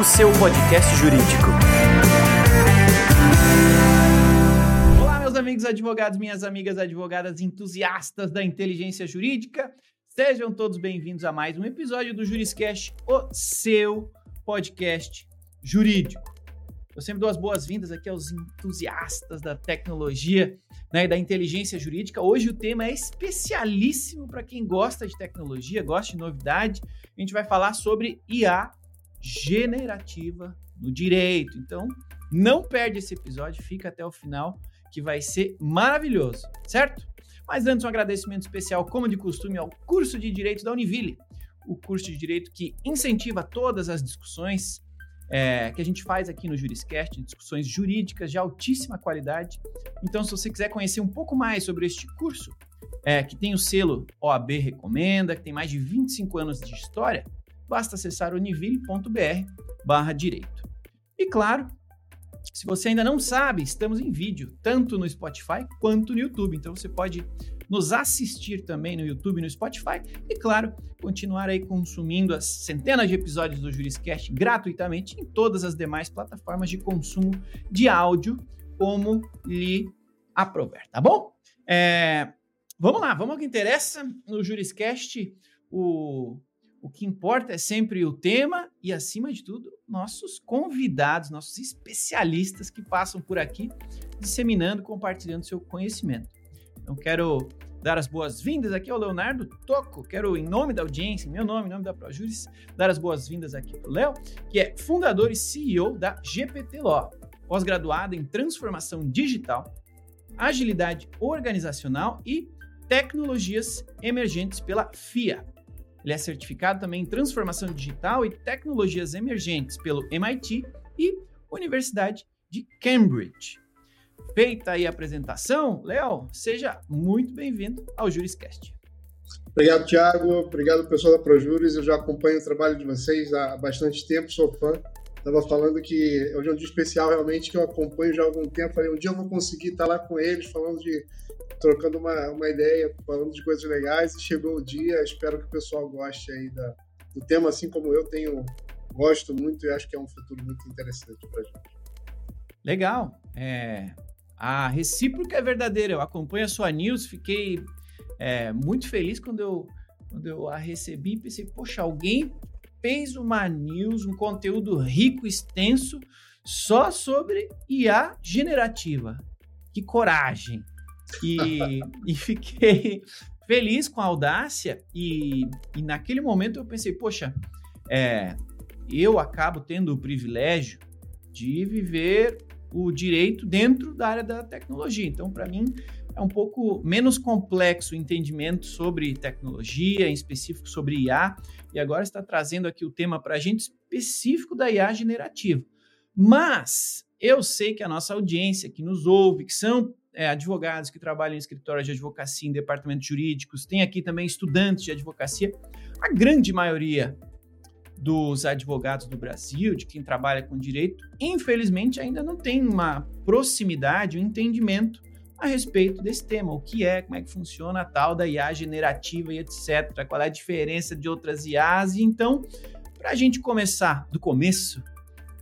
O seu podcast jurídico. Olá, meus amigos advogados, minhas amigas advogadas entusiastas da inteligência jurídica. Sejam todos bem-vindos a mais um episódio do Juriscast, o seu podcast jurídico. Eu sempre dou as boas-vindas aqui aos entusiastas da tecnologia né, e da inteligência jurídica. Hoje o tema é especialíssimo para quem gosta de tecnologia, gosta de novidade. A gente vai falar sobre IA generativa no direito. Então, não perde esse episódio, fica até o final que vai ser maravilhoso, certo? Mas antes, um agradecimento especial, como de costume, ao curso de Direito da Univille, o curso de Direito que incentiva todas as discussões é, que a gente faz aqui no Juriscast, discussões jurídicas de altíssima qualidade. Então, se você quiser conhecer um pouco mais sobre este curso, é, que tem o selo OAB Recomenda, que tem mais de 25 anos de história, basta acessar univille.br barra direito. E claro, se você ainda não sabe, estamos em vídeo, tanto no Spotify quanto no YouTube. Então você pode nos assistir também no YouTube e no Spotify e, claro, continuar aí consumindo as centenas de episódios do Juriscast gratuitamente em todas as demais plataformas de consumo de áudio, como lhe aprover, tá bom? É, vamos lá, vamos ao que interessa no Juriscast. O, o que importa é sempre o tema e, acima de tudo, nossos convidados, nossos especialistas que passam por aqui disseminando, compartilhando seu conhecimento. Então, quero dar as boas-vindas aqui ao Leonardo Toco. Quero, em nome da audiência, meu nome, em nome da ProJuris, dar as boas-vindas aqui para o Léo, que é fundador e CEO da GPT Law, pós-graduado em transformação digital, agilidade organizacional e tecnologias emergentes pela FIA. Ele é certificado também em transformação digital e tecnologias emergentes pelo MIT e Universidade de Cambridge. Feita aí a apresentação, Léo, seja muito bem-vindo ao Juriscast. Obrigado, Thiago. Obrigado, pessoal da ProJuris. Eu já acompanho o trabalho de vocês há bastante tempo, sou fã. Estava falando que hoje é um dia especial, realmente, que eu acompanho já há algum tempo. Falei, um dia eu vou conseguir estar lá com eles, falando de. trocando uma, uma ideia, falando de coisas legais. E chegou o dia. Espero que o pessoal goste aí da, do tema, assim como eu tenho. Gosto muito e acho que é um futuro muito interessante para gente. Legal. É, a recíproca é verdadeira. Eu acompanho a sua news, fiquei é, muito feliz quando eu, quando eu a recebi. Pensei, poxa, alguém fez uma news, um conteúdo rico, extenso, só sobre IA generativa. Que coragem! E, e fiquei feliz com a audácia. E, e naquele momento eu pensei, poxa, é, eu acabo tendo o privilégio de viver o direito dentro da área da tecnologia. Então, para mim, é um pouco menos complexo o entendimento sobre tecnologia, em específico sobre IA, e agora está trazendo aqui o tema para a gente específico da IA generativa. Mas eu sei que a nossa audiência que nos ouve, que são é, advogados que trabalham em escritórios de advocacia, em departamentos jurídicos, tem aqui também estudantes de advocacia, a grande maioria dos advogados do Brasil, de quem trabalha com direito, infelizmente ainda não tem uma proximidade, um entendimento a respeito desse tema, o que é, como é que funciona a tal da IA generativa e etc, qual é a diferença de outras IAs, e então, para a gente começar do começo,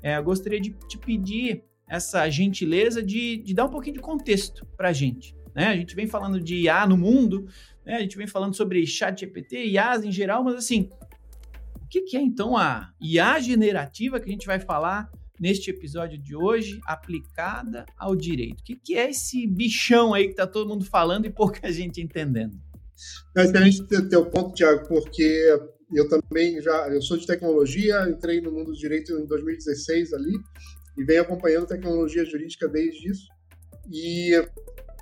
é, eu gostaria de te pedir essa gentileza de, de dar um pouquinho de contexto para a gente. Né? A gente vem falando de IA no mundo, né? a gente vem falando sobre chat GPT, IAs em geral, mas assim, que, que é então a IA generativa que a gente vai falar neste episódio de hoje, aplicada ao direito? O que, que é esse bichão aí que está todo mundo falando e pouca gente entendendo? É excelente o ponto, Tiago, porque eu também já eu sou de tecnologia, entrei no mundo do direito em 2016 ali e venho acompanhando tecnologia jurídica desde isso. E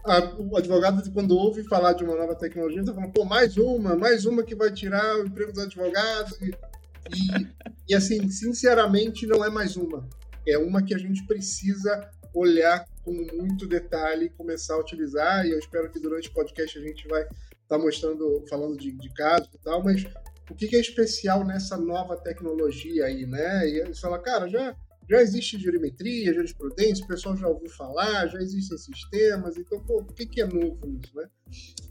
a, o advogado, quando ouve falar de uma nova tecnologia, está falando, pô, mais uma, mais uma que vai tirar o emprego dos advogados. E e, e, assim, sinceramente, não é mais uma. É uma que a gente precisa olhar com muito detalhe e começar a utilizar. E eu espero que durante o podcast a gente vai estar tá mostrando, falando de, de casos e tal, mas o que, que é especial nessa nova tecnologia aí, né? E você fala, cara, já, já existe jurimetria, jurisprudência, o pessoal já ouviu falar, já existem sistemas, então, pô, o que, que é novo nisso, né?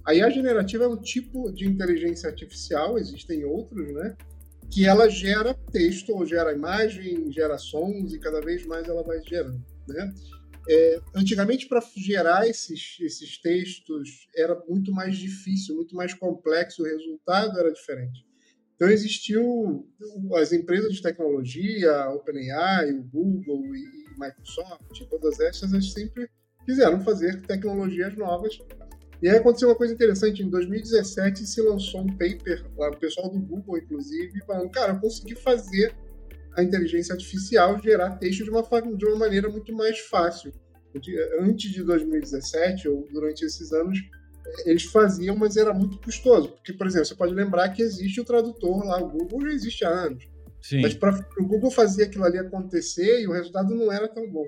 A IA generativa é um tipo de inteligência artificial, existem outros, né? Que ela gera texto, ou gera imagem, gera sons, e cada vez mais ela vai gerando. Né? É, antigamente, para gerar esses, esses textos, era muito mais difícil, muito mais complexo, o resultado era diferente. Então, existiu as empresas de tecnologia, a OpenAI, o Google e Microsoft, todas essas, elas sempre quiseram fazer tecnologias novas. E aí aconteceu uma coisa interessante, em 2017 se lançou um paper, lá, o pessoal do Google, inclusive, falando, cara, eu consegui fazer a inteligência artificial gerar texto de uma, de uma maneira muito mais fácil. Antes de 2017, ou durante esses anos, eles faziam, mas era muito custoso. Porque, por exemplo, você pode lembrar que existe o tradutor lá, o Google já existe há anos. Sim. Mas para o Google fazer aquilo ali acontecer e o resultado não era tão bom.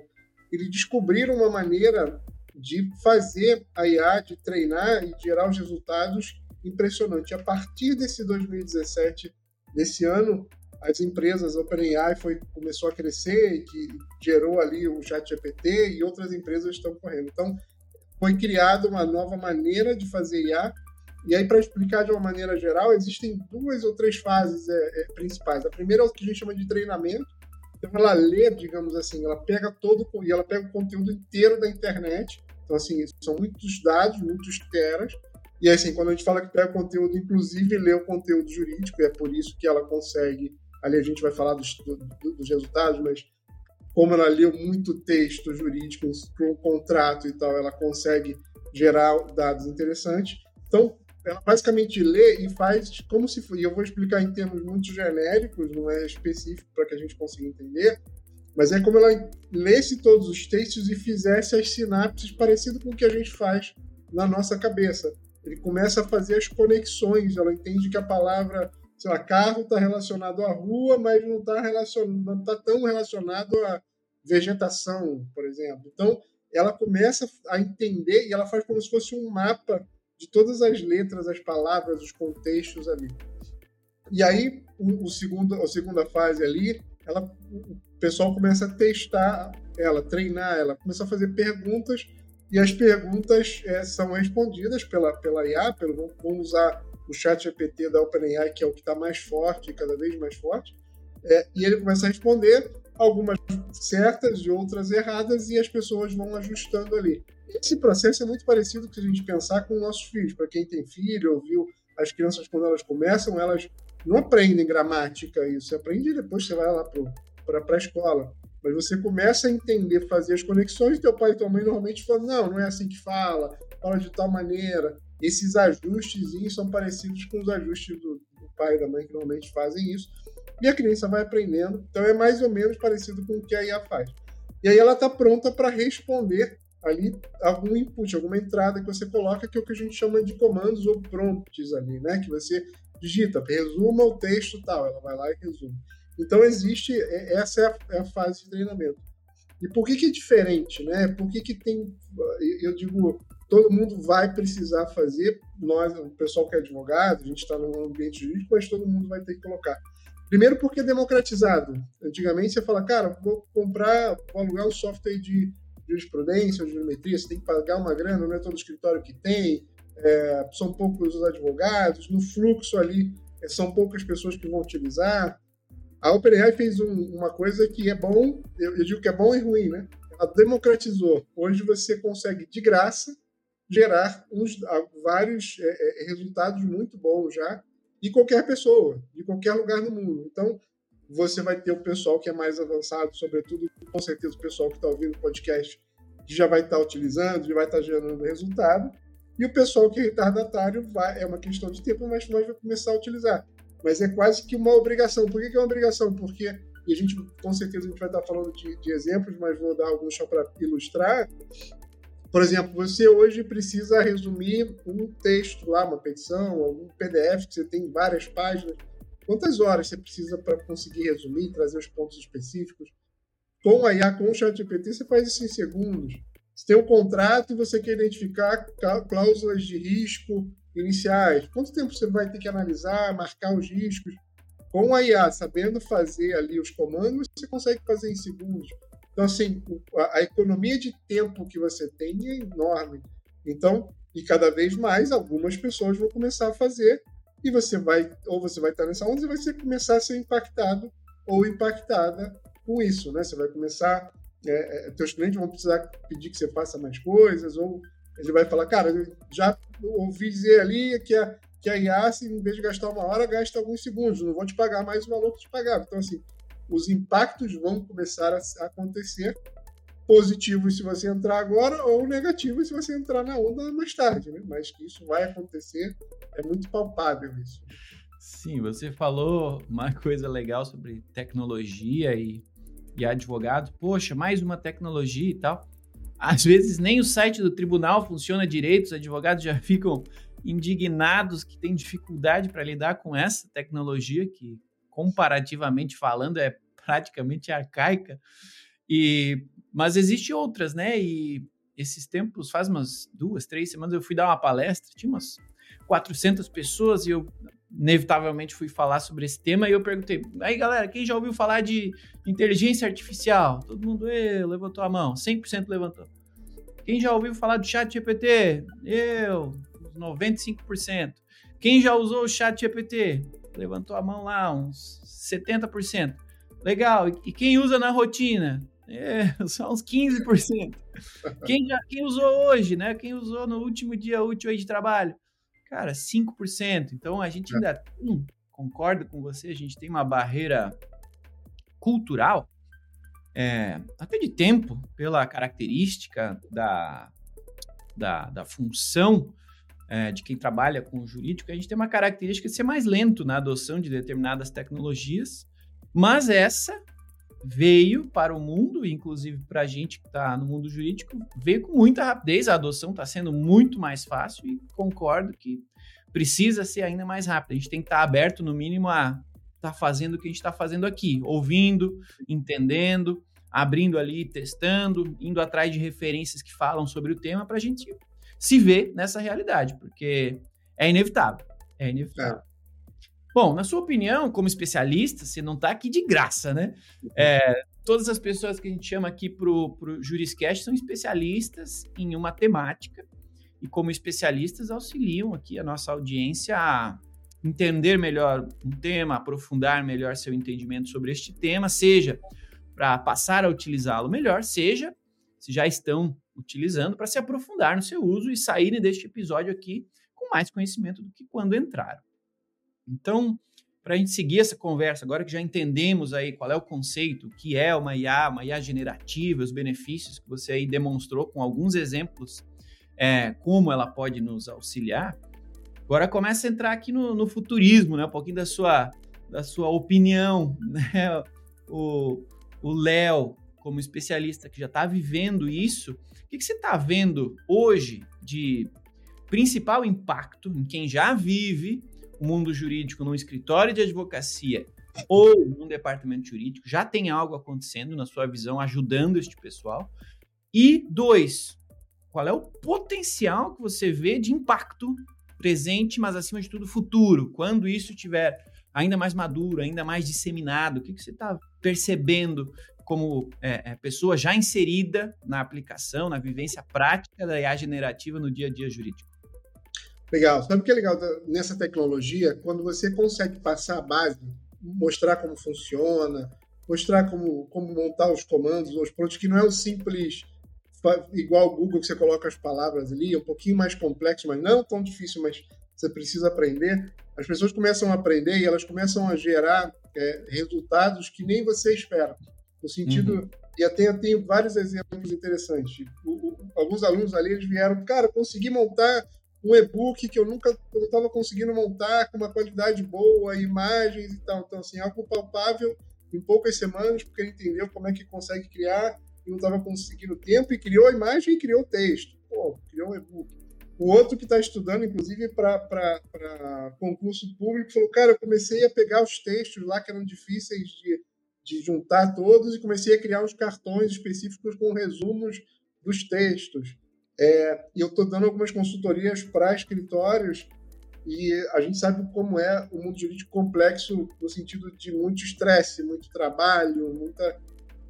Eles descobriram uma maneira de fazer a IA, de treinar e gerar os resultados impressionante. A partir desse 2017, desse ano, as empresas, OpenAI foi, começou a crescer que gerou ali o ChatGPT e outras empresas estão correndo. Então, foi criada uma nova maneira de fazer IA. E aí, para explicar de uma maneira geral, existem duas ou três fases é, é, principais. A primeira é o que a gente chama de treinamento. Então, ela lê, digamos assim, ela pega todo e ela pega o conteúdo inteiro da internet. Então, assim, são muitos dados, muitos teras. E assim, quando a gente fala que pega conteúdo, inclusive lê o conteúdo jurídico, é por isso que ela consegue ali a gente vai falar dos, do, dos resultados, mas como ela leu muito texto jurídico um contrato e tal, ela consegue gerar dados interessantes. Então, ela basicamente lê e faz como se fosse. E eu vou explicar em termos muito genéricos, não é específico para que a gente consiga entender, mas é como ela lesse todos os textos e fizesse as sinapses parecido com o que a gente faz na nossa cabeça. Ele começa a fazer as conexões, ela entende que a palavra sei lá, carro está relacionado à rua, mas não está tá tão relacionado à vegetação, por exemplo. Então, ela começa a entender e ela faz como se fosse um mapa de todas as letras, as palavras, os contextos ali. E aí, o, o segundo, a segunda fase ali, ela, pessoal começa a testar ela, treinar ela, começa a fazer perguntas e as perguntas é, são respondidas pela, pela IA, pelo, vamos usar o chat GPT da OpenAI, que é o que está mais forte, cada vez mais forte, é, e ele começa a responder algumas certas e outras erradas, e as pessoas vão ajustando ali. Esse processo é muito parecido com se a gente pensar com nossos filhos. Para quem tem filho, ouviu, as crianças, quando elas começam, elas não aprendem gramática, isso. Você aprende depois você vai lá para a escola. Mas você começa a entender, fazer as conexões, teu pai e tua mãe normalmente falam, não, não é assim que fala, fala de tal maneira esses ajustes são parecidos com os ajustes do, do, pai e da mãe que normalmente fazem isso. E a criança vai aprendendo. Então é mais ou menos parecido com o que a IA faz. E aí ela está pronta para responder ali algum input, alguma entrada que você coloca, que é o que a gente chama de comandos ou prompts ali, né? Que você digita, resuma o texto tal, ela vai lá e resume. Então existe, é, essa é a, é a fase de treinamento. E por que, que é diferente, né? Por que, que tem, eu digo, todo mundo vai precisar fazer. Nós, o pessoal que é advogado, a gente está num ambiente jurídico, mas todo mundo vai ter que colocar. Primeiro porque é democratizado. Antigamente você fala, cara, vou comprar, vou alugar um software de jurisprudência de geometria, você tem que pagar uma grana, não é todo escritório que tem, é, são poucos os advogados, no fluxo ali é, são poucas pessoas que vão utilizar. A OpenAI fez um, uma coisa que é bom, eu, eu digo que é bom e ruim, né? Ela democratizou. Hoje você consegue de graça gerar uns, vários é, é, resultados muito bons já e qualquer pessoa, de qualquer lugar do mundo. Então, você vai ter o pessoal que é mais avançado, sobretudo, com certeza, o pessoal que está ouvindo o podcast, que já vai estar tá utilizando, já vai estar tá gerando resultado, e o pessoal que é retardatário vai, é uma questão de tempo, mas vai começar a utilizar. Mas é quase que uma obrigação. Por que, que é uma obrigação? Porque, e a gente, com certeza, a gente vai estar falando de, de exemplos, mas vou dar alguns só para ilustrar. Por exemplo, você hoje precisa resumir um texto lá, uma petição, algum PDF que você tem várias páginas. Quantas horas você precisa para conseguir resumir, trazer os pontos específicos? Com a IA, com o ChatGPT, você faz isso em segundos. Você tem um contrato e você quer identificar cláusulas de risco iniciais. Quanto tempo você vai ter que analisar, marcar os riscos? Com a IA, sabendo fazer ali os comandos, você consegue fazer em segundos. Então, assim, a, economia de tempo que você tem é enorme. Então, e cada vez mais, algumas pessoas vão começar a fazer e você vai, ou você vai estar nessa onda e vai começar a ser impactado ou impactada com isso, né? Você vai começar, é, é, teus clientes vão precisar pedir que você faça mais coisas, ou ele vai falar, cara, já ouvi dizer ali que a, que a IA, em vez de gastar uma hora, gasta alguns segundos, não vou te pagar mais o valor que te pagava. Então, assim, os impactos vão começar a acontecer positivos se você entrar agora ou negativos se você entrar na onda mais tarde, né? Mas que isso vai acontecer, é muito palpável isso. Sim, você falou uma coisa legal sobre tecnologia e, e advogados. Poxa, mais uma tecnologia e tal. Às vezes nem o site do tribunal funciona direito, os advogados já ficam indignados que têm dificuldade para lidar com essa tecnologia que, comparativamente falando, é praticamente arcaica. E mas existe outras, né? E esses tempos, faz umas duas, três semanas, eu fui dar uma palestra, tinha umas 400 pessoas e eu inevitavelmente fui falar sobre esse tema e eu perguntei, aí galera, quem já ouviu falar de inteligência artificial? Todo mundo eu, levantou a mão, 100% levantou. Quem já ouviu falar do chat GPT? Eu, 95%. Quem já usou o chat GPT? Levantou a mão lá, uns 70%. Legal, e quem usa na rotina? É, só uns 15%. Quem, já, quem usou hoje, né? Quem usou no último dia útil aí de trabalho? Cara, 5%. Então a gente é. ainda hum, concordo com você, a gente tem uma barreira cultural, é, até de tempo, pela característica da, da, da função é, de quem trabalha com o jurídico, a gente tem uma característica de ser mais lento na adoção de determinadas tecnologias, mas essa veio para o mundo, inclusive para a gente que está no mundo jurídico, veio com muita rapidez. A adoção está sendo muito mais fácil e concordo que precisa ser ainda mais rápido. A gente tem que estar tá aberto, no mínimo, a estar tá fazendo o que a gente está fazendo aqui, ouvindo, entendendo, abrindo ali, testando, indo atrás de referências que falam sobre o tema para a gente se ver nessa realidade, porque é inevitável. É inevitável. É. Bom, na sua opinião, como especialista, você não está aqui de graça, né? É, todas as pessoas que a gente chama aqui para o Juriscast são especialistas em uma temática e, como especialistas, auxiliam aqui a nossa audiência a entender melhor um tema, aprofundar melhor seu entendimento sobre este tema, seja para passar a utilizá-lo melhor, seja se já estão utilizando para se aprofundar no seu uso e saírem deste episódio aqui com mais conhecimento do que quando entraram. Então, para a gente seguir essa conversa, agora que já entendemos aí qual é o conceito, o que é uma IA, uma IA generativa, os benefícios que você aí demonstrou com alguns exemplos, é, como ela pode nos auxiliar, agora começa a entrar aqui no, no futurismo, né? um pouquinho da sua, da sua opinião. Né? O Léo, como especialista que já está vivendo isso, o que, que você está vendo hoje de principal impacto em quem já vive o mundo jurídico num escritório de advocacia ou num departamento jurídico, já tem algo acontecendo na sua visão, ajudando este pessoal. E dois, qual é o potencial que você vê de impacto presente, mas acima de tudo futuro, quando isso estiver ainda mais maduro, ainda mais disseminado, o que, que você está percebendo como é, é, pessoa já inserida na aplicação, na vivência prática da IA generativa no dia a dia jurídico? Legal. Sabe o que é legal nessa tecnologia? Quando você consegue passar a base, mostrar como funciona, mostrar como, como montar os comandos, os prontos, que não é um simples igual o Google que você coloca as palavras ali, é um pouquinho mais complexo, mas não tão difícil, mas você precisa aprender. As pessoas começam a aprender e elas começam a gerar é, resultados que nem você espera. No sentido, uhum. e até eu tenho vários exemplos interessantes. O, o, alguns alunos ali eles vieram, cara, consegui montar um e-book que eu nunca estava conseguindo montar com uma qualidade boa, imagens e tal. Então, assim, algo palpável em poucas semanas, porque ele entendeu como é que consegue criar e não estava conseguindo tempo, e criou a imagem e criou o texto. Pô, criou um e-book. O outro que está estudando, inclusive, para concurso público, falou: Cara, eu comecei a pegar os textos lá que eram difíceis de, de juntar todos e comecei a criar uns cartões específicos com resumos dos textos. É, eu estou dando algumas consultorias para escritórios e a gente sabe como é o mundo jurídico complexo no sentido de muito estresse, muito trabalho, muita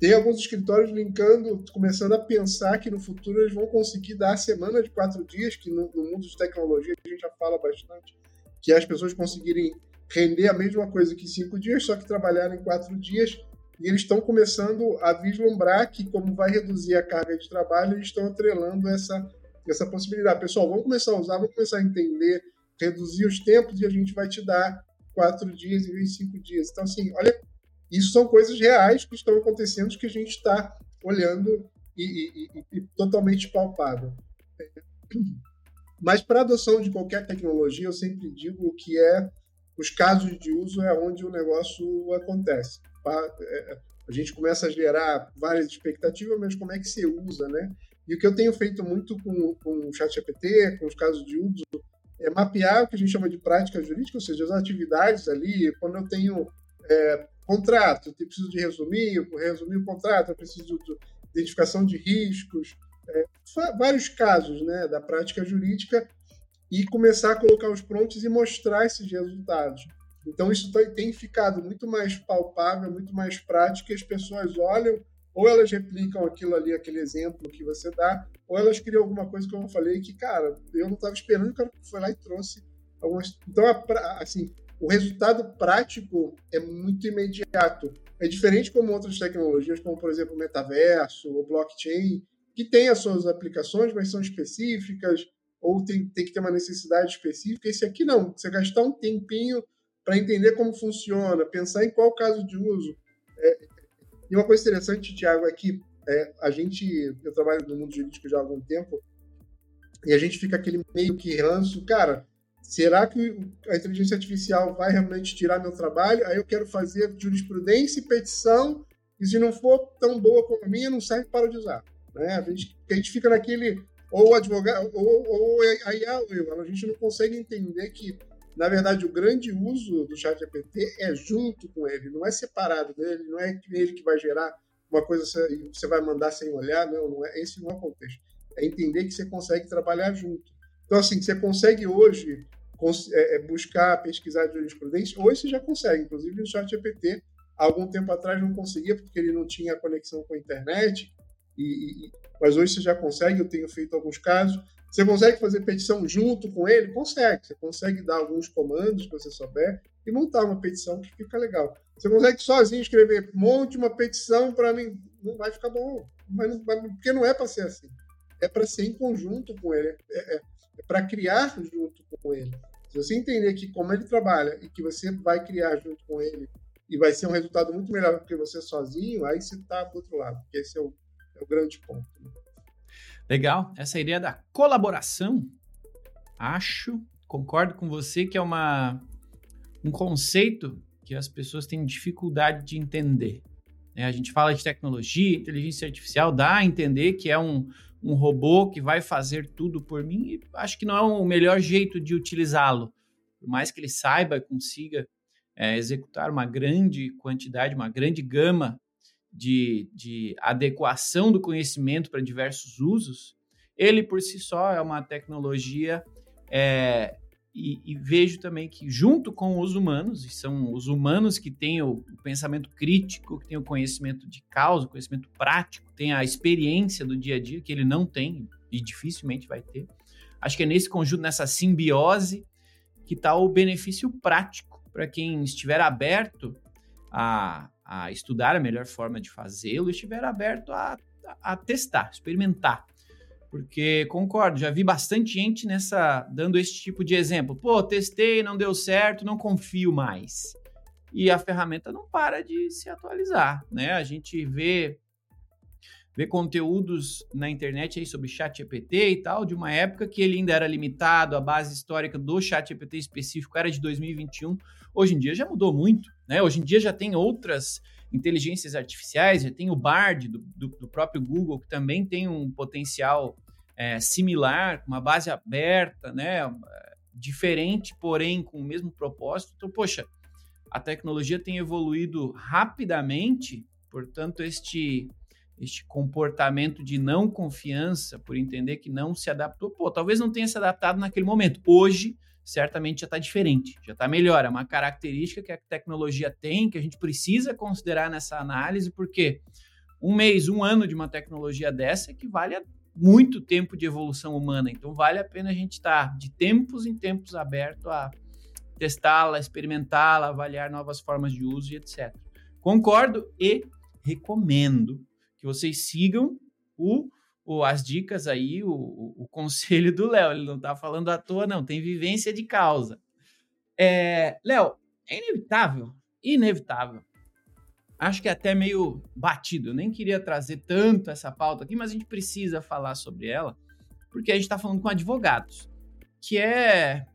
tem alguns escritórios linkando, começando a pensar que no futuro eles vão conseguir dar a semana de quatro dias, que no, no mundo de tecnologia a gente já fala bastante, que as pessoas conseguirem render a mesma coisa que cinco dias, só que trabalharem quatro dias. E eles estão começando a vislumbrar que, como vai reduzir a carga de trabalho, eles estão atrelando essa, essa possibilidade. Pessoal, vamos começar a usar, vamos começar a entender, reduzir os tempos e a gente vai te dar quatro dias em vez de cinco dias. Então, assim, olha, isso são coisas reais que estão acontecendo que a gente está olhando e, e, e, e totalmente palpável. Mas para adoção de qualquer tecnologia, eu sempre digo que é os casos de uso é onde o negócio acontece. É, a gente começa a gerar várias expectativas, mas como é que se usa, né? E o que eu tenho feito muito com, com o ChatGPT, com os casos de uso, é mapear o que a gente chama de prática jurídica, ou seja, as atividades ali, quando eu tenho é, contrato, eu preciso de resumir, eu resumir o contrato, eu preciso de identificação de riscos, é, vários casos né, da prática jurídica e começar a colocar os prontos e mostrar esses resultados. Então, isso tem ficado muito mais palpável, muito mais prático, e as pessoas olham, ou elas replicam aquilo ali, aquele exemplo que você dá, ou elas criam alguma coisa que eu falei que, cara, eu não estava esperando, o cara foi lá e trouxe algumas. Então, assim, o resultado prático é muito imediato. É diferente como outras tecnologias, como, por exemplo, o metaverso ou blockchain, que tem as suas aplicações, mas são específicas, ou tem, tem que ter uma necessidade específica. Esse aqui não, você gastar um tempinho para entender como funciona, pensar em qual caso de uso. É, e uma coisa interessante, Tiago, é que é, a gente, eu trabalho no mundo jurídico já há algum tempo, e a gente fica aquele meio que ranço, cara, será que a inteligência artificial vai realmente tirar meu trabalho? Aí eu quero fazer jurisprudência e petição, e se não for tão boa como a minha, não serve para de usar. Né? A, gente, a gente fica naquele, ou advogado, ou, ou a IA, a gente não consegue entender que na verdade, o grande uso do chat GPT é junto com ele, não é separado dele, não é ele que vai gerar uma coisa e você vai mandar sem olhar, não, não é, esse não é o contexto. É entender que você consegue trabalhar junto. Então, assim, você consegue hoje é, é, buscar, pesquisar jurisprudência, hoje você já consegue, inclusive o chat GPT, algum tempo atrás não conseguia porque ele não tinha conexão com a internet, e, e, mas hoje você já consegue, eu tenho feito alguns casos, você consegue fazer petição junto com ele? Consegue. Você consegue dar alguns comandos que você souber e montar uma petição que fica legal. Você consegue sozinho escrever, monte uma petição para mim. Não vai ficar bom. Mas, porque não é para ser assim. É para ser em conjunto com ele. É, é, é para criar junto com ele. Se você entender que como ele trabalha e que você vai criar junto com ele e vai ser um resultado muito melhor do que você sozinho, aí você está do outro lado. Esse é o, é o grande ponto. Né? Legal. Essa ideia da colaboração, acho, concordo com você que é uma, um conceito que as pessoas têm dificuldade de entender. É, a gente fala de tecnologia, inteligência artificial, dá a entender que é um, um robô que vai fazer tudo por mim e acho que não é o melhor jeito de utilizá-lo. Por mais que ele saiba, consiga é, executar uma grande quantidade, uma grande gama de, de adequação do conhecimento para diversos usos, ele por si só é uma tecnologia é, e, e, vejo também que junto com os humanos, e são os humanos que têm o, o, pensamento crítico, que têm o conhecimento de causa, o conhecimento prático, tem a experiência do dia a dia que ele não tem e dificilmente vai ter. Acho que é nesse conjunto, nessa simbiose, que está o benefício prático para quem estiver aberto a, a estudar a melhor forma de fazê-lo e estiver aberto a, a, testar, experimentar. Porque concordo, já vi bastante gente nessa dando esse tipo de exemplo. Pô, testei, não deu certo, não confio mais. E a ferramenta não para de se atualizar, né? A gente vê vê conteúdos na internet aí sobre chat GPT e tal, de uma época que ele ainda era limitado, a base histórica do chat GPT específico era de 2021. Hoje em dia já mudou muito, né? Hoje em dia já tem outras inteligências artificiais, já tem o Bard do, do, do próprio Google, que também tem um potencial é, similar, uma base aberta, né? Diferente, porém com o mesmo propósito. Então, poxa, a tecnologia tem evoluído rapidamente, portanto, este este comportamento de não confiança por entender que não se adaptou, pô, talvez não tenha se adaptado naquele momento. Hoje, certamente já está diferente, já está melhor. É uma característica que a tecnologia tem, que a gente precisa considerar nessa análise, porque um mês, um ano de uma tecnologia dessa equivale a muito tempo de evolução humana. Então, vale a pena a gente estar tá, de tempos em tempos aberto a, testá-la, experimentá-la, avaliar novas formas de uso e etc. Concordo e recomendo que vocês sigam o, o as dicas aí, o, o, o conselho do Léo. Ele não está falando à toa, não, tem vivência de causa. É, Léo, é inevitável, inevitável. Acho que é até meio batido. Eu nem queria trazer tanto essa pauta aqui, mas a gente precisa falar sobre ela, porque a gente está falando com advogados, que é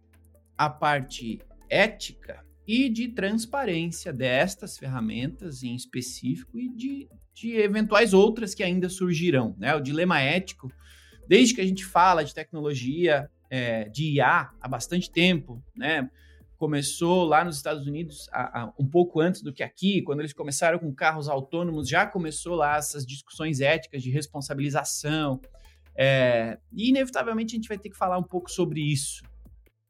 a parte ética e de transparência destas ferramentas em específico e de, de eventuais outras que ainda surgirão. Né? O dilema ético, desde que a gente fala de tecnologia, é, de IA há bastante tempo, né? começou lá nos Estados Unidos a, a, um pouco antes do que aqui, quando eles começaram com carros autônomos, já começou lá essas discussões éticas de responsabilização. É, e inevitavelmente a gente vai ter que falar um pouco sobre isso.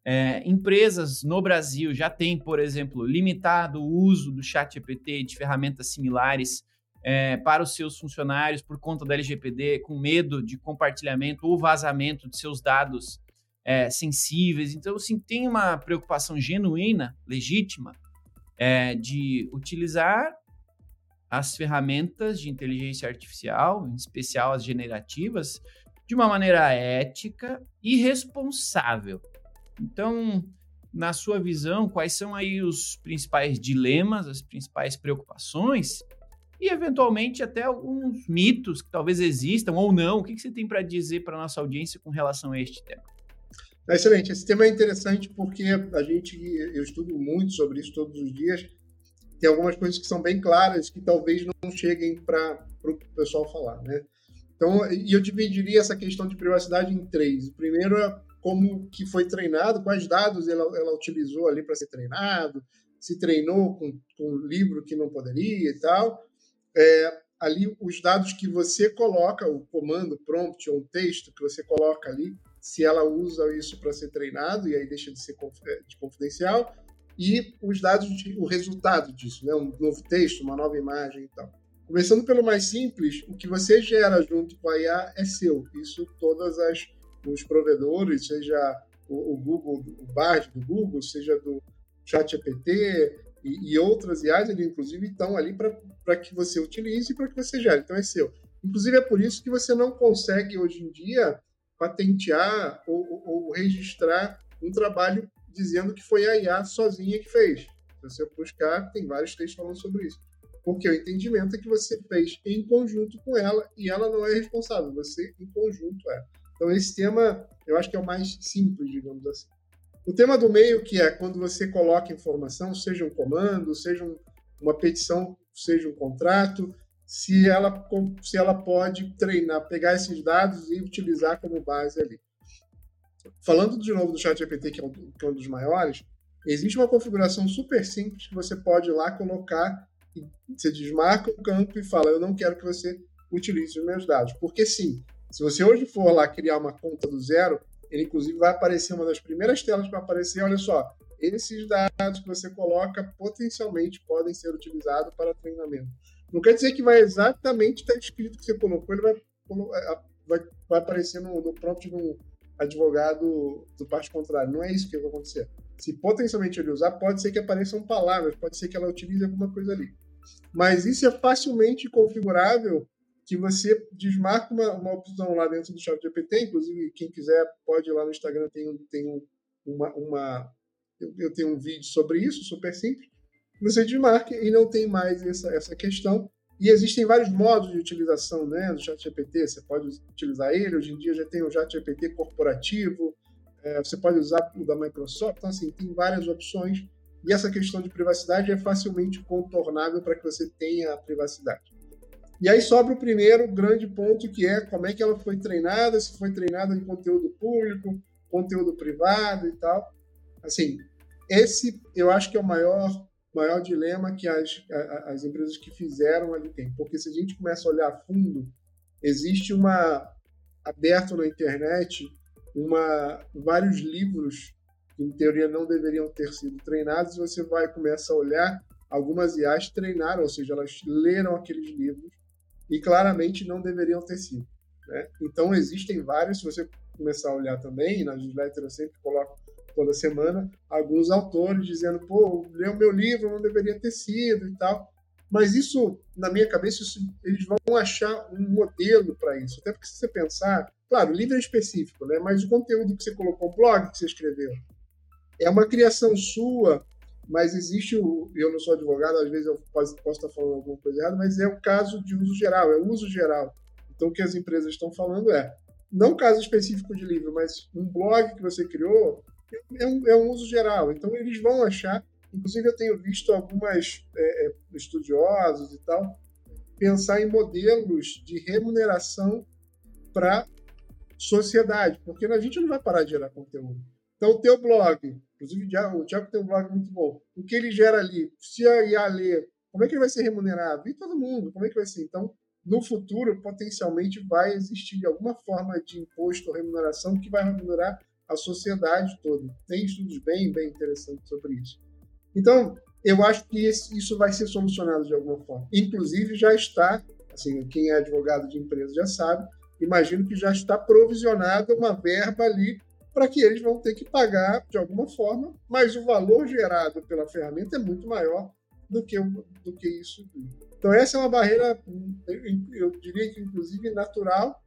É, empresas no Brasil já têm, por exemplo, limitado o uso do chat GPT e de ferramentas similares é, para os seus funcionários por conta da LGPD, com medo de compartilhamento ou vazamento de seus dados é, sensíveis. Então, assim, tem uma preocupação genuína, legítima, é, de utilizar as ferramentas de inteligência artificial, em especial as generativas, de uma maneira ética e responsável. Então, na sua visão, quais são aí os principais dilemas, as principais preocupações e, eventualmente, até alguns mitos que talvez existam ou não? O que, você tem para dizer para nossa audiência com relação a este tema? Excelente. Esse tema é interessante porque a gente, eu estudo muito sobre isso todos os dias. Tem algumas coisas que são bem claras que talvez não cheguem para o pessoal falar, né? Então, e eu dividiria essa questão de privacidade em três. O primeiro é como que foi treinado, quais dados ela, ela utilizou ali para ser treinado, se treinou com, com um livro que não poderia e tal. É, ali, os dados que você coloca, o comando, prompt ou um texto que você coloca ali, se ela usa isso para ser treinado, e aí deixa de ser é, de confidencial, e os dados, de, o resultado disso, né? um novo texto, uma nova imagem e tal. Começando pelo mais simples, o que você gera junto com a IA é seu. Isso todas as os provedores, seja o, o Google, o Bard do Google, seja do ChatGPT e, e outras IAs, eles inclusive estão ali para que você utilize e para que você gere. Então é seu. Inclusive é por isso que você não consegue hoje em dia patentear ou, ou, ou registrar um trabalho dizendo que foi a IA sozinha que fez. Se você buscar, tem vários textos falando sobre isso. Porque o entendimento é que você fez em conjunto com ela e ela não é responsável, você em conjunto é. Então, esse tema eu acho que é o mais simples, digamos assim. O tema do meio, que é quando você coloca informação, seja um comando, seja um, uma petição, seja um contrato, se ela, se ela pode treinar, pegar esses dados e utilizar como base ali. Falando de novo do ChatGPT, que, é um, que é um dos maiores, existe uma configuração super simples que você pode ir lá colocar, você desmarca o campo e fala, eu não quero que você utilize os meus dados. Porque sim, se você hoje for lá criar uma conta do zero, ele inclusive vai aparecer uma das primeiras telas para aparecer, olha só, esses dados que você coloca potencialmente podem ser utilizados para treinamento. Não quer dizer que vai exatamente estar escrito que você colocou, ele vai, vai, vai aparecer no, no prompt do advogado do parte contrário. Não é isso que vai acontecer. Se potencialmente ele usar, pode ser que apareçam palavras, pode ser que ela utilize alguma coisa ali. Mas isso é facilmente configurável que você desmarca uma, uma opção lá dentro do chat GPT, inclusive quem quiser pode ir lá no Instagram, tem, tem uma, uma eu, eu, tenho um vídeo sobre isso, super simples, você desmarca e não tem mais essa, essa questão. E existem vários modos de utilização né, do chat GPT, você pode utilizar ele, hoje em dia já tem o chat GPT corporativo, é, você pode usar o da Microsoft, então assim, tem várias opções, e essa questão de privacidade é facilmente contornável para que você tenha a privacidade. E aí sobra o primeiro grande ponto, que é como é que ela foi treinada, se foi treinada em conteúdo público, conteúdo privado e tal. Assim, esse eu acho que é o maior, maior dilema que as, as empresas que fizeram ali têm. Porque se a gente começa a olhar a fundo, existe uma aberto na internet uma vários livros que em teoria não deveriam ter sido treinados, e você vai começa a olhar algumas IAs treinaram, ou seja, elas leram aqueles livros e claramente não deveriam ter sido. Né? Então, existem vários, se você começar a olhar também, na newsletter eu sempre coloco toda semana alguns autores dizendo, pô, leu meu livro, não deveria ter sido e tal. Mas isso, na minha cabeça, isso, eles vão achar um modelo para isso. Até porque se você pensar, claro, o livro é específico, né? mas o conteúdo que você colocou, o blog que você escreveu, é uma criação sua, mas existe o. Eu não sou advogado, às vezes eu posso, posso estar falando alguma coisa errada, mas é o caso de uso geral, é o uso geral. Então, o que as empresas estão falando é, não caso específico de livro, mas um blog que você criou é um, é um uso geral. Então, eles vão achar. Inclusive, eu tenho visto algumas é, é estudiosos e tal pensar em modelos de remuneração para sociedade, porque a gente não vai parar de gerar conteúdo. Então, o teu blog, inclusive o Tiago tem um blog muito bom, o que ele gera ali, se a IA ler, como é que ele vai ser remunerado? E todo mundo, como é que vai ser? Então, no futuro, potencialmente, vai existir alguma forma de imposto ou remuneração que vai remunerar a sociedade toda. Tem estudos bem, bem interessantes sobre isso. Então, eu acho que isso vai ser solucionado de alguma forma. Inclusive, já está, assim, quem é advogado de empresa já sabe, imagino que já está provisionada uma verba ali para que eles vão ter que pagar de alguma forma, mas o valor gerado pela ferramenta é muito maior do que, do que isso. Então, essa é uma barreira, eu diria que inclusive natural,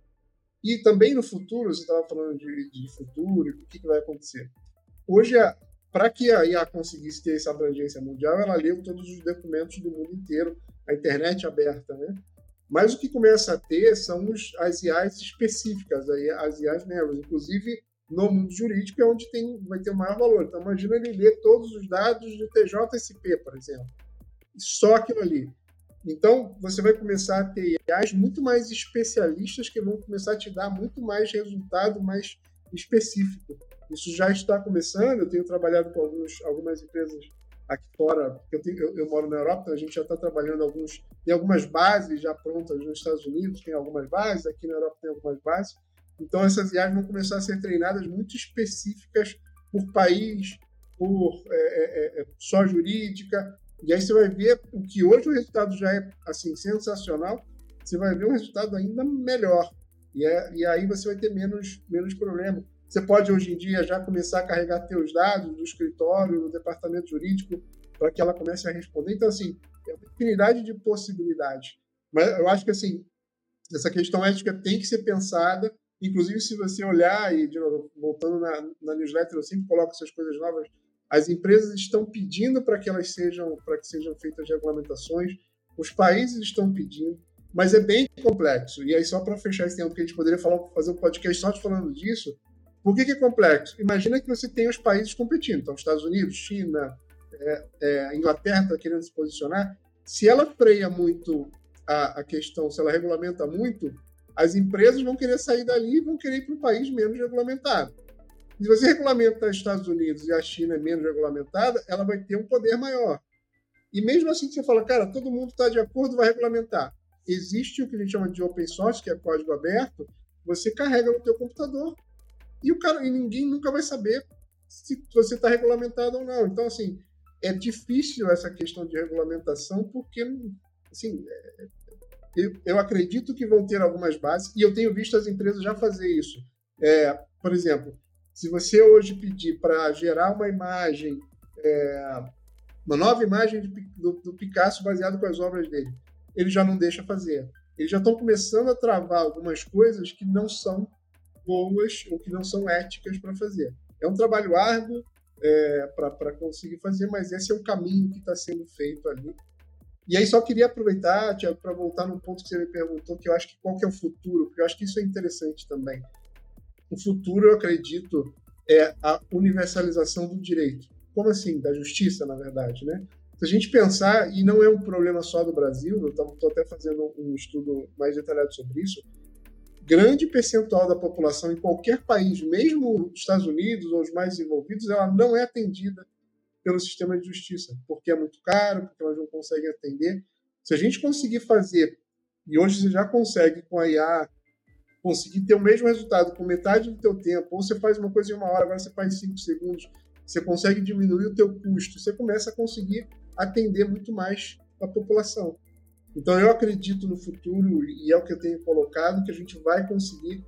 e também no futuro, você estava falando de, de futuro e o que, que vai acontecer. Hoje, para que a IA conseguisse ter essa abrangência mundial, ela leu todos os documentos do mundo inteiro, a internet aberta, né? Mas o que começa a ter são os, as IAs específicas, as IAs membros. Inclusive, no mundo jurídico é onde tem, vai ter o maior valor. Então, imagina ele ler todos os dados do TJSP, por exemplo. Só aquilo ali. Então, você vai começar a ter IAs muito mais especialistas que vão começar a te dar muito mais resultado mais específico. Isso já está começando. Eu tenho trabalhado com alguns, algumas empresas aqui fora. Eu, tenho, eu, eu moro na Europa, então a gente já está trabalhando alguns, tem algumas bases já prontas nos Estados Unidos, tem algumas bases, aqui na Europa tem algumas bases então, essas IAs vão começar a ser treinadas muito específicas por país, por é, é, é, é, só jurídica. E aí você vai ver o que hoje o resultado já é assim sensacional, você vai ver um resultado ainda melhor. E, é, e aí você vai ter menos, menos problema. Você pode, hoje em dia, já começar a carregar seus dados do escritório, do departamento jurídico, para que ela comece a responder. Então, assim, é uma infinidade de possibilidades. Mas eu acho que, assim, essa questão ética tem que ser pensada Inclusive, se você olhar, e de novo, voltando na, na newsletter, eu sempre coloco essas coisas novas, as empresas estão pedindo para que elas sejam, para que sejam feitas regulamentações, os países estão pedindo, mas é bem complexo. E aí, só para fechar esse tempo que a gente poderia falar, fazer um podcast só te falando disso, por que, que, é complexo? Imagina que você tem os países competindo, então Estados Unidos, China, é, é, Inglaterra está querendo se posicionar. Se ela freia muito a, a questão, se ela regulamenta muito, as empresas vão querer sair dali e vão querer ir para um país menos regulamentado. Se você regulamenta os Estados Unidos e a China é menos regulamentada, ela vai ter um poder maior. E mesmo assim, você fala, cara, todo mundo está de acordo, vai regulamentar. Existe o que a gente chama de open source, que é código aberto, você carrega no teu computador e o cara e ninguém nunca vai saber se você está regulamentado ou não. Então, assim, é difícil essa questão de regulamentação porque, assim, é, eu, eu acredito que vão ter algumas bases, e eu tenho visto as empresas já fazer isso. É, por exemplo, se você hoje pedir para gerar uma imagem, é, uma nova imagem de, do, do, Picasso baseado com as obras dele, ele já não deixa fazer. Eles já estão começando a travar algumas coisas que não são boas ou que não são éticas para fazer. É um trabalho árduo é, para conseguir fazer, mas esse é o caminho que está sendo feito ali e aí só queria aproveitar, Tiago, para voltar no ponto que você me perguntou, que eu acho que qual que é o futuro, porque eu acho que isso é interessante também. O futuro, eu acredito, é a universalização do direito. Como assim? Da justiça, na verdade, né? Se a gente pensar, e não é um problema só do Brasil, eu estou até fazendo um estudo mais detalhado sobre isso, grande percentual da população em qualquer país, mesmo os Estados Unidos ou os mais desenvolvidos, ela não é atendida pelo sistema de justiça, porque é muito caro, porque elas não conseguem atender. Se a gente conseguir fazer, e hoje você já consegue com a IA, conseguir ter o mesmo resultado com metade do teu tempo, ou você faz uma coisa em uma hora, agora você faz em cinco segundos, você consegue diminuir o teu custo, você começa a conseguir atender muito mais a população. Então eu acredito no futuro, e é o que eu tenho colocado, que a gente vai conseguir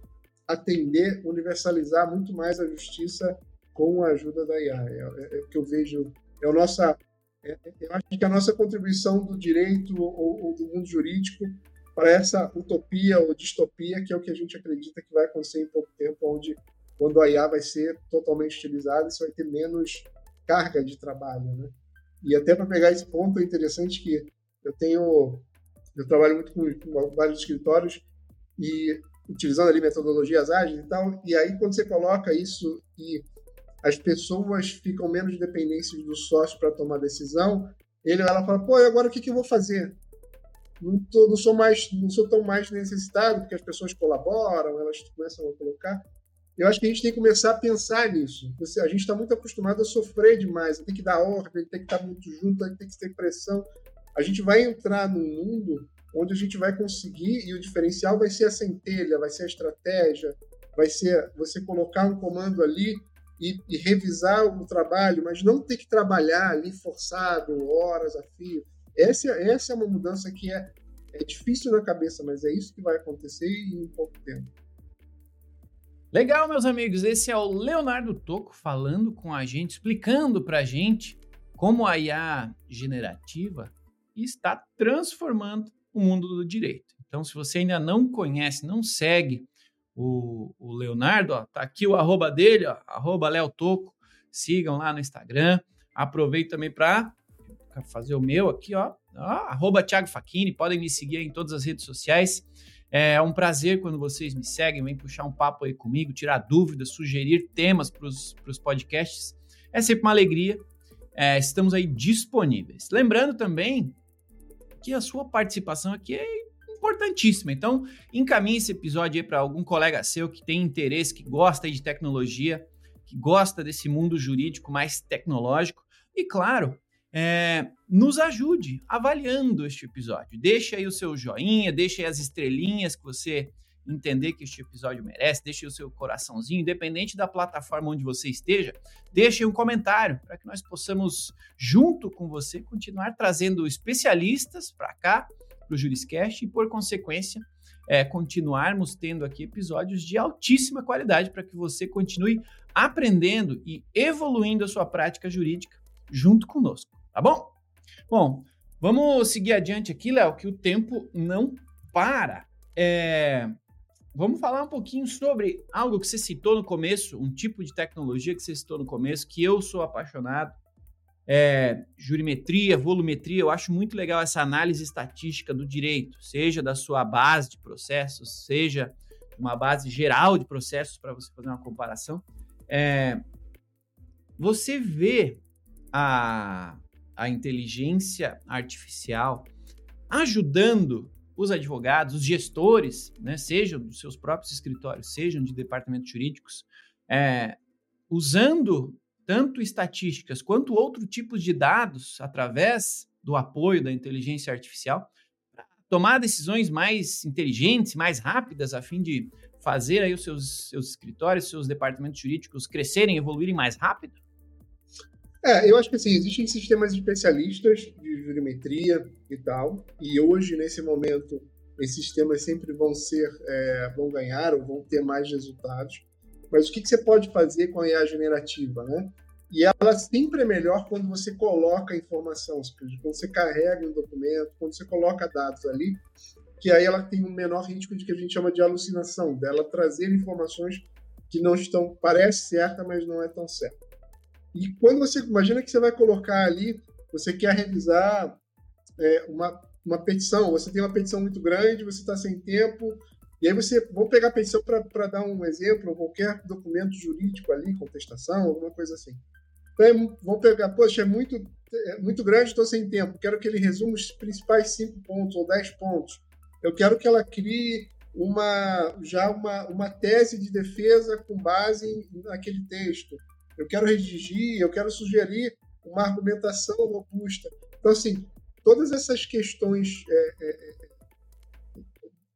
atender, universalizar muito mais a justiça com a ajuda da IA. É, é, é o que eu vejo, é a nossa, é, eu acho que a nossa contribuição do direito ou, ou, do mundo jurídico para essa utopia ou distopia, que é o que a gente acredita que vai acontecer em pouco tempo, onde quando a IA vai ser totalmente utilizada, você vai ter menos carga de trabalho, né? E até para pegar esse ponto é interessante que eu tenho eu trabalho muito com, com vários escritórios e utilizando ali metodologias ágeis e tal, e aí quando você coloca isso e as pessoas ficam menos dependentes do sócio para tomar decisão, ele ela fala, pô, agora o que, que eu vou fazer? Não, tô, não sou mais, não sou tão mais necessitado porque as pessoas colaboram, elas começam a colocar. Eu acho que a gente tem que começar a pensar nisso. A gente está muito acostumado a sofrer demais, tem que dar ordem, tem que estar muito junto, tem que ter pressão. A gente vai entrar num mundo onde a gente vai conseguir, e o diferencial vai ser a centelha, vai ser a estratégia, vai ser você colocar um comando ali e, e revisar o trabalho, mas não ter que trabalhar ali forçado, horas a fio. Essa, essa é uma mudança que é, é difícil na cabeça, mas é isso que vai acontecer em pouco tempo. Legal, meus amigos. Esse é o Leonardo Toco falando com a gente, explicando para a gente como a IA generativa está transformando o mundo do direito. Então, se você ainda não conhece, não segue o, o Leonardo, ó, tá aqui o arroba dele, ó, arroba Léo Toco, sigam lá no Instagram. Aproveito também para fazer o meu aqui, ó, ó arroba Thiago Facchini, podem me seguir em todas as redes sociais. É um prazer quando vocês me seguem, vem puxar um papo aí comigo, tirar dúvidas, sugerir temas para os podcasts. É sempre uma alegria. É, estamos aí disponíveis. Lembrando também que a sua participação aqui é importantíssima. Então, encaminhe esse episódio aí para algum colega seu que tem interesse, que gosta de tecnologia, que gosta desse mundo jurídico mais tecnológico. E, claro, é, nos ajude avaliando este episódio. Deixe aí o seu joinha, deixe aí as estrelinhas que você entender que este episódio merece, deixe o seu coraçãozinho, independente da plataforma onde você esteja, deixe um comentário para que nós possamos, junto com você, continuar trazendo especialistas para cá, para o Juriscast, e por consequência, é, continuarmos tendo aqui episódios de altíssima qualidade para que você continue aprendendo e evoluindo a sua prática jurídica junto conosco, tá bom? Bom, vamos seguir adiante aqui, Léo, que o tempo não para. É, Vamos falar um pouquinho sobre algo que você citou no começo, um tipo de tecnologia que você citou no começo, que eu sou apaixonado. É, jurimetria, volumetria, eu acho muito legal essa análise estatística do direito, seja da sua base de processos, seja uma base geral de processos para você fazer uma comparação. É, você vê a, a inteligência artificial ajudando os advogados, os gestores, né, sejam dos seus próprios escritórios, sejam de departamentos jurídicos, é, usando tanto estatísticas quanto outros tipos de dados através do apoio da inteligência artificial, para tomar decisões mais inteligentes, mais rápidas, a fim de fazer aí os seus, seus escritórios, seus departamentos jurídicos crescerem, evoluírem mais rápido? É, eu acho que assim, existem sistemas especialistas de jurimetria e tal, e hoje, nesse momento, esses sistemas sempre vão ser, é, vão ganhar ou vão ter mais resultados. Mas o que, que você pode fazer com a IA generativa, né? E ela sempre é melhor quando você coloca informação, quando você carrega um documento, quando você coloca dados ali, que aí ela tem um menor risco de que a gente chama de alucinação, dela trazer informações que não estão, parece certa, mas não é tão certa. E quando você imagina que você vai colocar ali, você quer revisar é, uma, uma petição, você tem uma petição muito grande, você está sem tempo, e aí você, vamos pegar a petição para dar um exemplo, qualquer documento jurídico ali, contestação, alguma coisa assim. Então, é, vamos pegar, poxa, é muito, é muito grande, estou sem tempo, quero que ele resuma os principais cinco pontos ou dez pontos. Eu quero que ela crie uma já uma, uma tese de defesa com base naquele texto eu quero redigir, eu quero sugerir uma argumentação robusta. Então, assim, todas essas questões é, é, é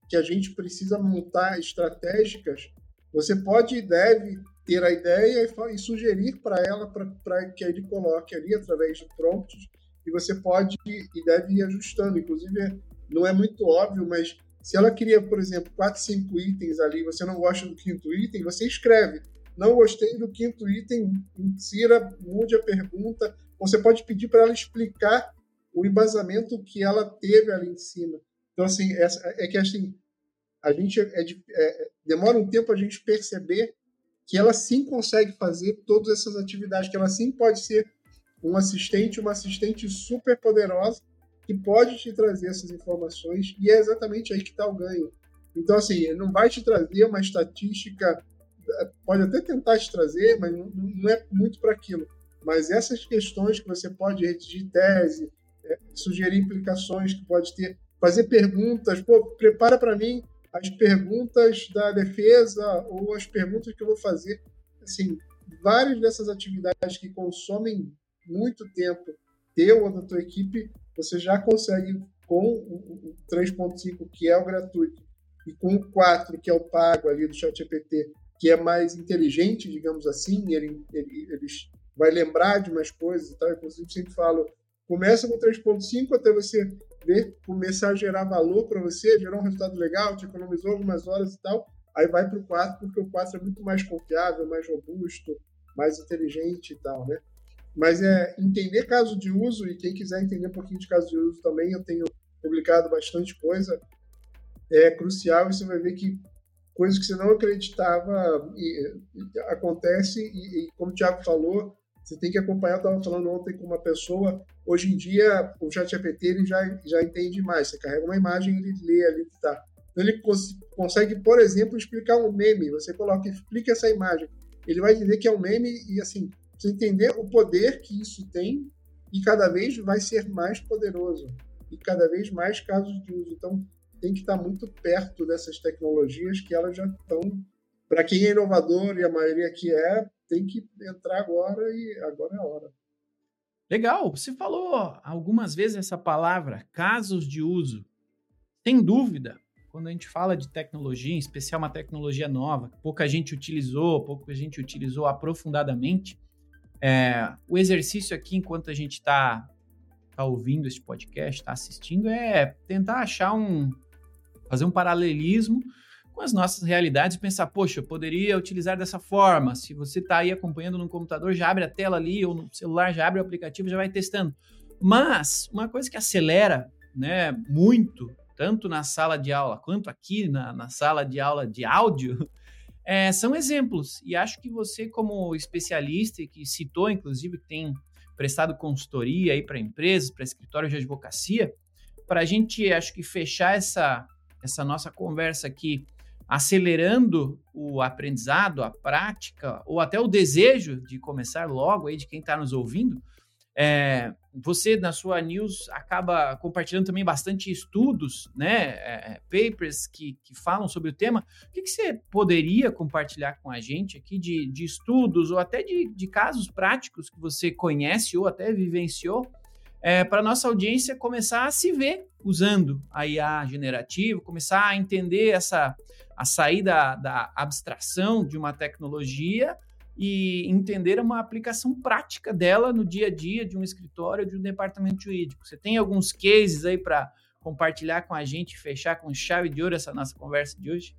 que a gente precisa montar estratégicas, você pode e deve ter a ideia e, e sugerir para ela para que ele coloque ali através de prompts e você pode e deve ir ajustando. Inclusive, não é muito óbvio, mas se ela cria, por exemplo, quatro, cinco itens ali, você não gosta do quinto item, você escreve não gostei do quinto item, insira, mude a pergunta. Você pode pedir para ela explicar o embasamento que ela teve ali em cima. Então, assim, é, é que assim, a gente é, é, demora um tempo a gente perceber que ela sim consegue fazer todas essas atividades, que ela sim pode ser um assistente, uma assistente super poderosa que pode te trazer essas informações e é exatamente aí que está o ganho. Então, assim, não vai te trazer uma estatística, pode até tentar te trazer, mas não, não é muito para aquilo. Mas essas questões que você pode redigir tese, é, sugerir implicações que pode ter, fazer perguntas, pô, prepara para mim as perguntas da defesa ou as perguntas que eu vou fazer. Assim, várias dessas atividades que consomem muito tempo teu ou da tua equipe, você já consegue com o 3.5, que é o gratuito, e com o 4, que é o pago ali do ChatGPT, que é mais inteligente, digamos assim, ele, ele, ele vai lembrar de umas coisas e tal. Inclusive, sempre falo, começa com 3.5 até você ver, começar a gerar valor para você, gerar um resultado legal, te economizou algumas horas e tal, aí vai para o 4, porque o 4 é muito mais confiável, mais robusto, mais inteligente e tal, né? Mas é entender caso de uso, e quem quiser entender um pouquinho de caso de uso também, eu tenho publicado bastante coisa, é crucial, e você vai ver que coisas que você não acreditava e, e, acontece, e, e como o Thiago falou, você tem que acompanhar, eu estava falando ontem com uma pessoa, hoje em dia o ChatGPT ele já, já entende mais, você carrega uma imagem ele lê ali que está. Então ele cons consegue, por exemplo, explicar um meme, você coloca, explica essa imagem, ele vai entender que é um meme e assim, você entender o poder que isso tem e cada vez vai ser mais poderoso e cada vez mais casos de uso. Então tem que estar muito perto dessas tecnologias que elas já estão para quem é inovador e a maioria que é, tem que entrar agora e agora é a hora. Legal, você falou algumas vezes essa palavra, casos de uso. Sem dúvida, quando a gente fala de tecnologia, em especial uma tecnologia nova, que pouca gente utilizou, pouca gente utilizou aprofundadamente, é, o exercício aqui, enquanto a gente está tá ouvindo esse podcast, está assistindo, é tentar achar um. fazer um paralelismo com as nossas realidades e pensar, poxa, eu poderia utilizar dessa forma. Se você está aí acompanhando no computador, já abre a tela ali, ou no celular, já abre o aplicativo, já vai testando. Mas uma coisa que acelera né, muito, tanto na sala de aula quanto aqui na, na sala de aula de áudio, é, são exemplos. E acho que você, como especialista, que citou, inclusive, que tem prestado consultoria aí para empresas, para escritórios de advocacia, para a gente, acho que, fechar essa, essa nossa conversa aqui acelerando o aprendizado, a prática, ou até o desejo de começar logo aí de quem está nos ouvindo, é, você na sua news acaba compartilhando também bastante estudos, né, é, papers que, que falam sobre o tema. O que, que, você poderia compartilhar com a gente aqui de, de estudos ou até de, de casos práticos que você conhece ou até vivenciou é, para nossa audiência começar a se ver usando a IA generativa, começar a entender essa a sair da, da abstração de uma tecnologia e entender uma aplicação prática dela no dia a dia de um escritório, de um departamento jurídico. Você tem alguns cases aí para compartilhar com a gente e fechar com chave de ouro essa nossa conversa de hoje?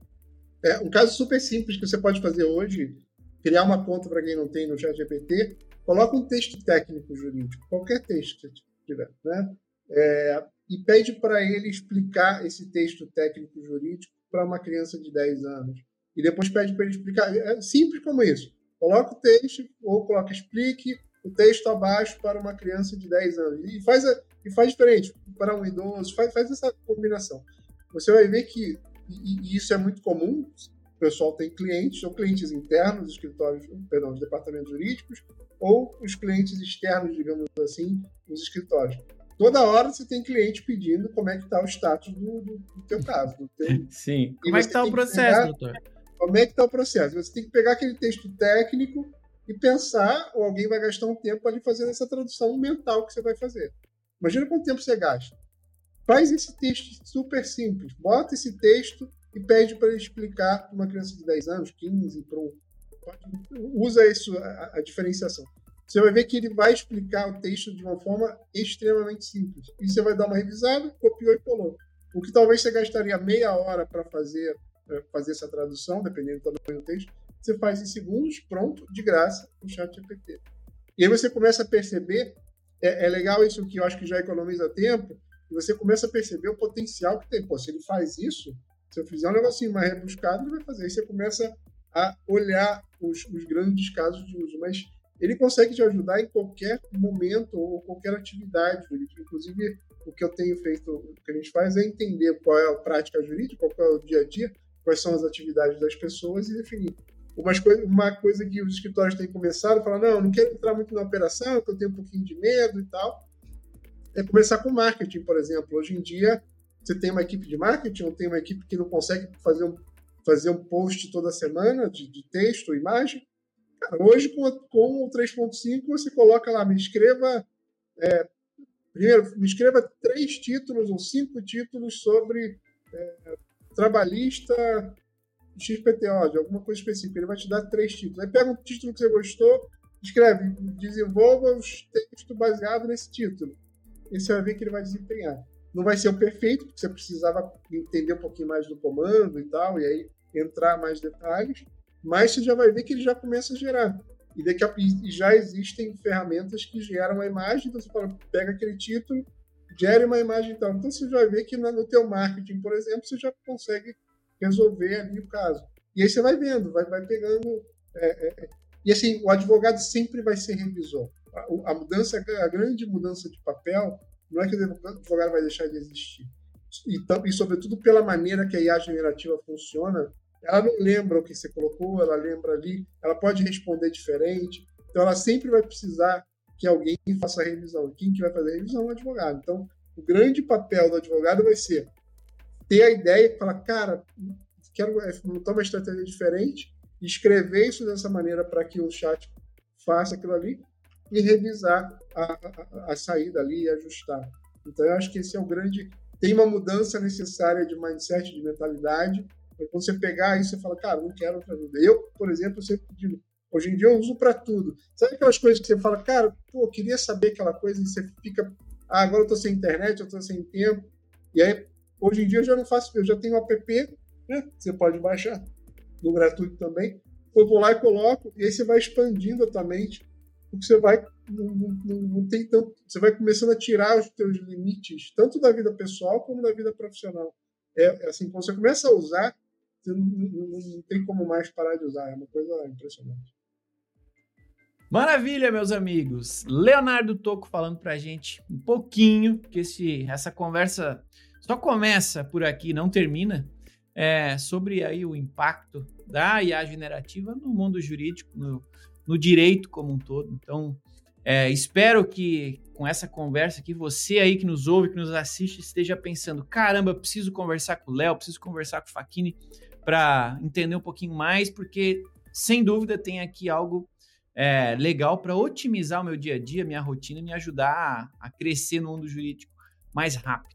É, um caso super simples que você pode fazer hoje, criar uma conta para quem não tem no ChatGPT, coloca um texto técnico jurídico, qualquer texto que você tiver, né? É, e pede para ele explicar esse texto técnico jurídico para uma criança de 10 anos. E depois pede para ele explicar. É simples como isso. Coloca o texto, ou coloca explique o texto abaixo para uma criança de 10 anos. E faz, a, e faz diferente para um idoso, faz, faz essa combinação. Você vai ver que, e, e isso é muito comum, o pessoal tem clientes, ou clientes internos, escritórios, perdão, os departamentos jurídicos, ou os clientes externos, digamos assim, os escritórios toda hora você tem cliente pedindo como é que está o status do, do, do teu caso. Do teu... Sim. Como é que está o processo, pegar, doutor? Como é que está o processo? Você tem que pegar aquele texto técnico e pensar, ou alguém vai gastar um tempo ali fazendo essa tradução mental que você vai fazer. Imagina quanto tempo você gasta. Faz esse texto super simples. Bota esse texto e pede para ele explicar para uma criança de 10 anos, 15, para um... Usa isso, a, a diferenciação você vai ver que ele vai explicar o texto de uma forma extremamente simples. E você vai dar uma revisada, copiou e colou. O que talvez você gastaria meia hora para fazer, fazer essa tradução, dependendo do tamanho do texto, você faz em segundos, pronto, de graça, no chat GPT. E aí você começa a perceber, é, é, legal isso que eu acho que já economiza tempo, e você começa a perceber o potencial que tem. Pô, se ele faz isso, se eu fizer um negocinho mais rebuscado, ele vai fazer. Aí você começa a olhar os, os grandes casos de uso. Mas ele consegue te ajudar em qualquer momento ou qualquer atividade jurídica. Inclusive, o que eu tenho feito, o que a gente faz é entender qual é a prática jurídica, qual é o dia a dia, quais são as atividades das pessoas e definir. Coisa, uma coisa que os escritórios têm começado falar, não, não quero entrar muito na operação, porque eu tenho um pouquinho de medo e tal, é começar com marketing, por exemplo. Hoje em dia, você tem uma equipe de marketing, ou tem uma equipe que não consegue fazer um, fazer um post toda semana de, de texto, imagem. Cara, hoje, com, com o 3.5, você coloca lá, me escreva é, Primeiro, me escreva três títulos ou cinco títulos sobre é, trabalhista XPTO, de alguma coisa específica. Ele vai te dar três títulos. Aí pega um título que você gostou, escreve, desenvolva os textos baseados nesse título. E você vai ver que ele vai desempenhar. Não vai ser o perfeito, porque você precisava entender um pouquinho mais do comando e tal, e aí entrar mais detalhes, mas você já vai ver que ele já começa a gerar e daqui a, e já existem ferramentas que geram a imagem, então você fala, pega aquele título, gere uma imagem então. Então você vai ver que no teu marketing, por exemplo, você já consegue resolver ali o caso. E aí você vai vendo, vai, vai pegando. É, é, é. e assim, o advogado sempre vai ser revisor. A, a, mudança, a grande mudança de papel, não é que o advogado vai deixar de existir. E, e sobretudo pela maneira que a IA generativa funciona, ela não lembra o que você colocou, ela lembra ali, ela pode responder diferente. Então, ela sempre vai precisar que alguém faça a revisão. Quem que vai fazer a revisão é o advogado. Então, o grande papel do advogado vai ser ter a ideia e falar, cara, quero é, montar uma estratégia diferente, escrever isso dessa maneira para que o chat faça aquilo ali e revisar a, a, a saída ali e ajustar. Então, eu acho que esse é o grande. Tem uma mudança necessária de mindset, de mentalidade, quando você pegar isso, você fala, cara, não quero outra vida. Eu, por exemplo, sempre digo, hoje em dia eu uso para tudo. Sabe aquelas coisas que você fala, cara, pô, eu queria saber aquela coisa e você fica, ah, agora eu tô sem internet, eu tô sem tempo. E aí, hoje em dia eu já não faço, eu já tenho um app, né? Você pode baixar no gratuito também. Eu vou lá e coloco, e aí você vai expandindo a tua mente, porque você vai não, não, não, tem tanto, você vai começando a tirar os teus limites, tanto da vida pessoal como da vida profissional. É, é assim, quando você começa a usar, não, não, não tem como mais parar de usar. É uma coisa impressionante. Maravilha, meus amigos. Leonardo Toco falando pra gente um pouquinho, que esse, essa conversa só começa por aqui, não termina, é, sobre aí o impacto da IA generativa no mundo jurídico, no, no direito como um todo. Então, é, espero que com essa conversa aqui, você aí que nos ouve, que nos assiste, esteja pensando: caramba, preciso conversar com o Léo, preciso conversar com o Faquini para entender um pouquinho mais, porque sem dúvida tem aqui algo é, legal para otimizar o meu dia a dia, minha rotina, me ajudar a, a crescer no mundo jurídico mais rápido.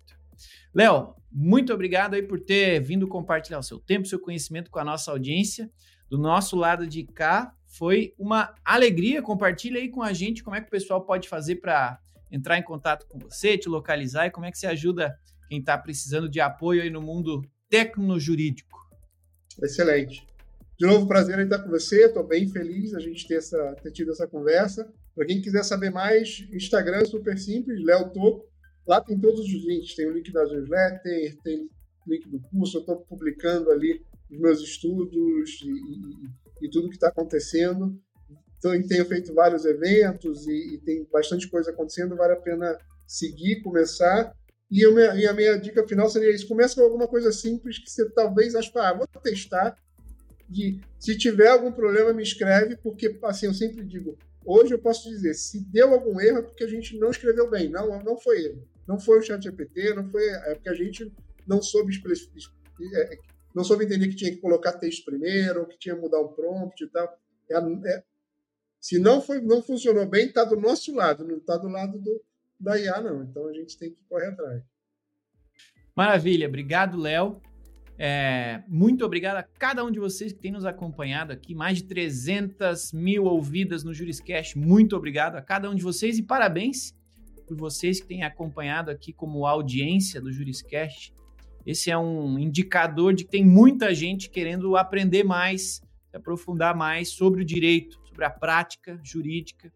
Léo, muito obrigado aí por ter vindo compartilhar o seu tempo, seu conhecimento com a nossa audiência. Do nosso lado de cá, foi uma alegria. Compartilha aí com a gente como é que o pessoal pode fazer para entrar em contato com você, te localizar e como é que você ajuda quem está precisando de apoio aí no mundo tecno-jurídico. Excelente. De novo, prazer em estar com você. Estou bem feliz a gente ter, essa, ter tido essa conversa. Para quem quiser saber mais, Instagram super simples, Léo Toco. Lá tem todos os links. Tem o link da newsletter, tem o link do curso. Eu estou publicando ali os meus estudos e, e, e tudo que está acontecendo. Então, tenho feito vários eventos e, e tem bastante coisa acontecendo. Vale a pena seguir, começar. E, minha, e a minha dica final seria isso: começa com alguma coisa simples que você talvez ache, ah, vou testar. E se tiver algum problema, me escreve, porque assim, eu sempre digo, hoje eu posso dizer, se deu algum erro é porque a gente não escreveu bem. Não, não foi ele. Não foi o chat GPT, não foi. É porque a gente não soube é, não soube entender que tinha que colocar texto primeiro, que tinha que mudar um prompt e tal. É, é, se não, foi, não funcionou bem, está do nosso lado, não está do lado do, da IA, não. Então a gente tem que correr atrás. Maravilha, obrigado, Léo. É, muito obrigado a cada um de vocês que tem nos acompanhado aqui, mais de 300 mil ouvidas no Juriscast. Muito obrigado a cada um de vocês e parabéns por vocês que têm acompanhado aqui como audiência do Juriscast. Esse é um indicador de que tem muita gente querendo aprender mais aprofundar mais sobre o direito, sobre a prática jurídica.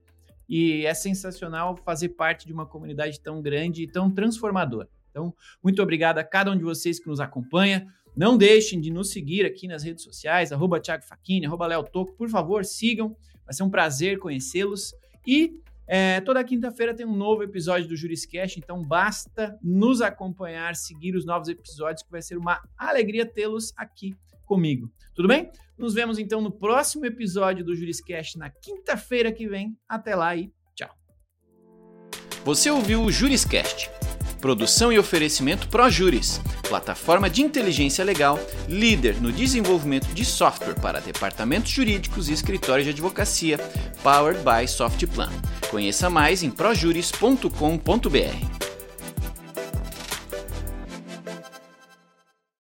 E é sensacional fazer parte de uma comunidade tão grande e tão transformadora. Então, muito obrigado a cada um de vocês que nos acompanha. Não deixem de nos seguir aqui nas redes sociais, arroba Thiago Facchini, arroba Léo Toco. Por favor, sigam. Vai ser um prazer conhecê-los. E é, toda quinta-feira tem um novo episódio do Juriscast, então basta nos acompanhar, seguir os novos episódios, que vai ser uma alegria tê-los aqui comigo. Tudo bem? Nos vemos então no próximo episódio do Juriscast na quinta-feira que vem. Até lá e tchau. Você ouviu o Juriscast? Produção e oferecimento ProJuris, plataforma de inteligência legal, líder no desenvolvimento de software para departamentos jurídicos e escritórios de advocacia, powered by Softplan. Conheça mais em projuris.com.br.